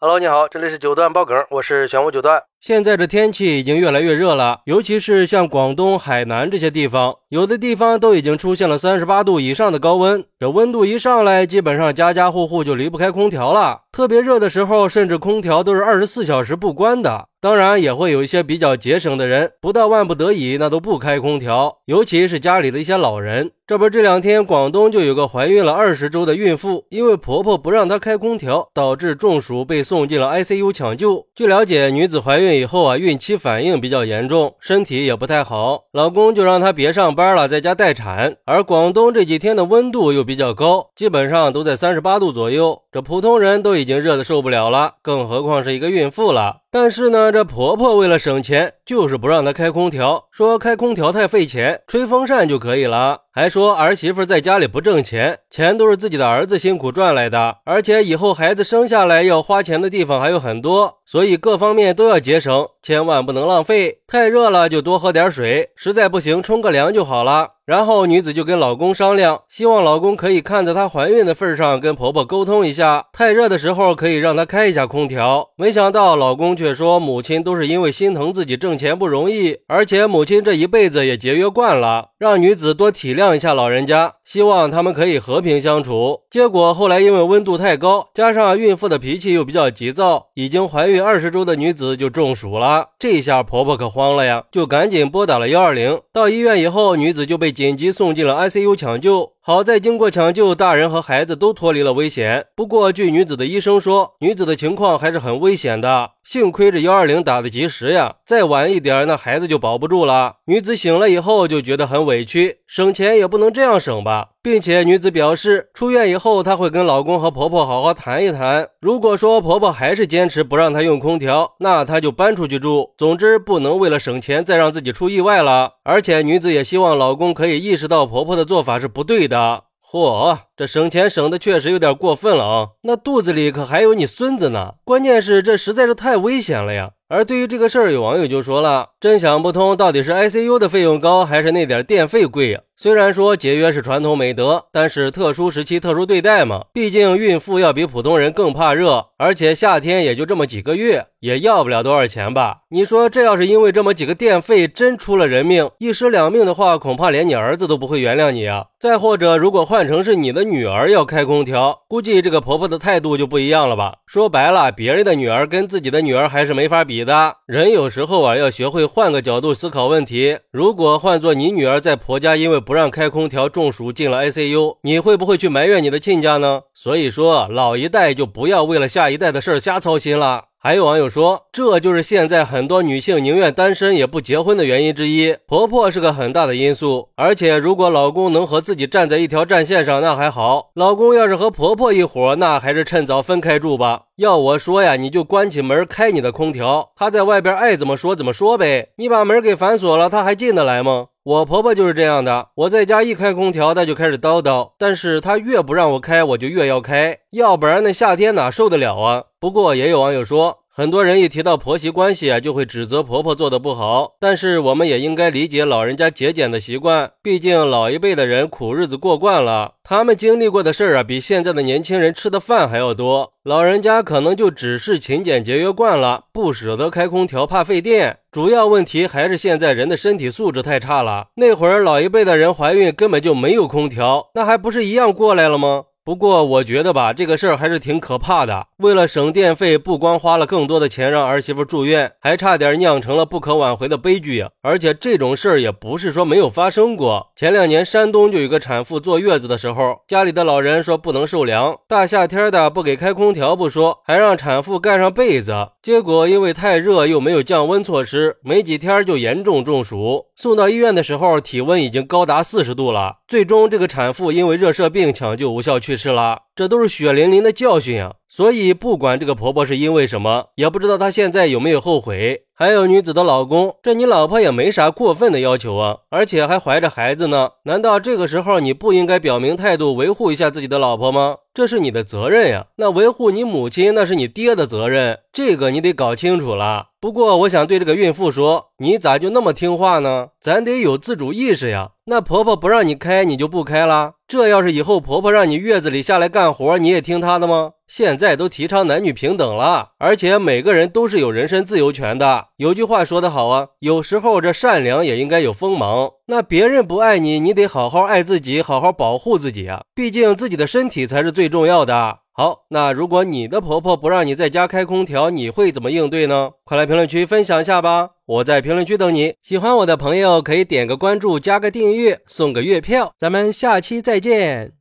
Hello，你好，这里是九段爆梗，我是玄武九段。现在这天气已经越来越热了，尤其是像广东、海南这些地方，有的地方都已经出现了三十八度以上的高温。这温度一上来，基本上家家户户就离不开空调了。特别热的时候，甚至空调都是二十四小时不关的。当然，也会有一些比较节省的人，不到万不得已，那都不开空调。尤其是家里的一些老人。这不，这两天广东就有个怀孕了二十周的孕妇，因为婆婆不让她开空调，导致中暑，被送进了 ICU 抢救。据了解，女子怀孕以后啊，孕期反应比较严重，身体也不太好，老公就让她别上班了，在家待产。而广东这几天的温度又比较高，基本上都在三十八度左右，这普通人都已经热得受不了了，更何况是一个孕妇了。但是呢，这婆婆为了省钱，就是不让她开空调，说开空调太费钱，吹风扇就可以了。还说儿媳妇在家里不挣钱，钱都是自己的儿子辛苦赚来的，而且以后孩子生下来要花钱的地方还有很多，所以各方面都要节省，千万不能浪费。太热了就多喝点水，实在不行冲个凉就好了。然后女子就跟老公商量，希望老公可以看在她怀孕的份上，跟婆婆沟通一下，太热的时候可以让她开一下空调。没想到老公却说，母亲都是因为心疼自己挣钱不容易，而且母亲这一辈子也节约惯了，让女子多体谅一下老人家，希望他们可以和平相处。结果后来因为温度太高，加上孕妇的脾气又比较急躁，已经怀孕二十周的女子就中暑了。这下婆婆可慌了呀，就赶紧拨打了幺二零。到医院以后，女子就被。紧急送进了 ICU 抢救，好在经过抢救，大人和孩子都脱离了危险。不过，据女子的医生说，女子的情况还是很危险的。幸亏这幺二零打的及时呀，再晚一点，那孩子就保不住了。女子醒了以后就觉得很委屈，省钱也不能这样省吧，并且女子表示，出院以后她会跟老公和婆婆好好谈一谈。如果说婆婆还是坚持不让她用空调，那她就搬出去住。总之，不能为了省钱再让自己出意外了。而且，女子也希望老公可以意识到婆婆的做法是不对的。嚯，这省钱省的确实有点过分了啊！那肚子里可还有你孙子呢，关键是这实在是太危险了呀。而对于这个事儿，有网友就说了，真想不通，到底是 ICU 的费用高，还是那点电费贵呀？虽然说节约是传统美德，但是特殊时期特殊对待嘛。毕竟孕妇要比普通人更怕热，而且夏天也就这么几个月，也要不了多少钱吧？你说这要是因为这么几个电费真出了人命，一尸两命的话，恐怕连你儿子都不会原谅你啊！再或者，如果换成是你的女儿要开空调，估计这个婆婆的态度就不一样了吧？说白了，别人的女儿跟自己的女儿还是没法比的。人有时候啊，要学会换个角度思考问题。如果换做你女儿在婆家因为不让开空调中暑进了 ICU，你会不会去埋怨你的亲家呢？所以说，老一代就不要为了下一代的事儿瞎操心了。还有网友说，这就是现在很多女性宁愿单身也不结婚的原因之一。婆婆是个很大的因素，而且如果老公能和自己站在一条战线上，那还好；老公要是和婆婆一伙，那还是趁早分开住吧。要我说呀，你就关起门开你的空调，他在外边爱怎么说怎么说呗。你把门给反锁了，他还进得来吗？我婆婆就是这样的，我在家一开空调，她就开始叨叨，但是她越不让我开，我就越要开，要不然那夏天哪受得了啊？不过也有网友说。很多人一提到婆媳关系啊，就会指责婆婆做的不好。但是我们也应该理解老人家节俭的习惯，毕竟老一辈的人苦日子过惯了，他们经历过的事儿啊，比现在的年轻人吃的饭还要多。老人家可能就只是勤俭节约惯了，不舍得开空调，怕费电。主要问题还是现在人的身体素质太差了。那会儿老一辈的人怀孕根本就没有空调，那还不是一样过来了吗？不过我觉得吧，这个事儿还是挺可怕的。为了省电费，不光花了更多的钱让儿媳妇住院，还差点酿成了不可挽回的悲剧！而且这种事儿也不是说没有发生过。前两年山东就有个产妇坐月子的时候，家里的老人说不能受凉，大夏天的不给开空调不说，还让产妇盖上被子。结果因为太热又没有降温措施，没几天就严重中暑。送到医院的时候，体温已经高达四十度了。最终这个产妇因为热射病抢救无效去世是啦这都是血淋淋的教训啊！所以不管这个婆婆是因为什么，也不知道她现在有没有后悔。还有女子的老公，这你老婆也没啥过分的要求啊，而且还怀着孩子呢。难道这个时候你不应该表明态度，维护一下自己的老婆吗？这是你的责任呀。那维护你母亲，那是你爹的责任，这个你得搞清楚了。不过我想对这个孕妇说，你咋就那么听话呢？咱得有自主意识呀。那婆婆不让你开，你就不开了。这要是以后婆婆让你月子里下来干干活，你也听她的吗？现在都提倡男女平等了，而且每个人都是有人身自由权的。有句话说得好啊，有时候这善良也应该有锋芒。那别人不爱你，你得好好爱自己，好好保护自己啊！毕竟自己的身体才是最重要的。好，那如果你的婆婆不让你在家开空调，你会怎么应对呢？快来评论区分享一下吧！我在评论区等你。喜欢我的朋友可以点个关注，加个订阅，送个月票。咱们下期再见。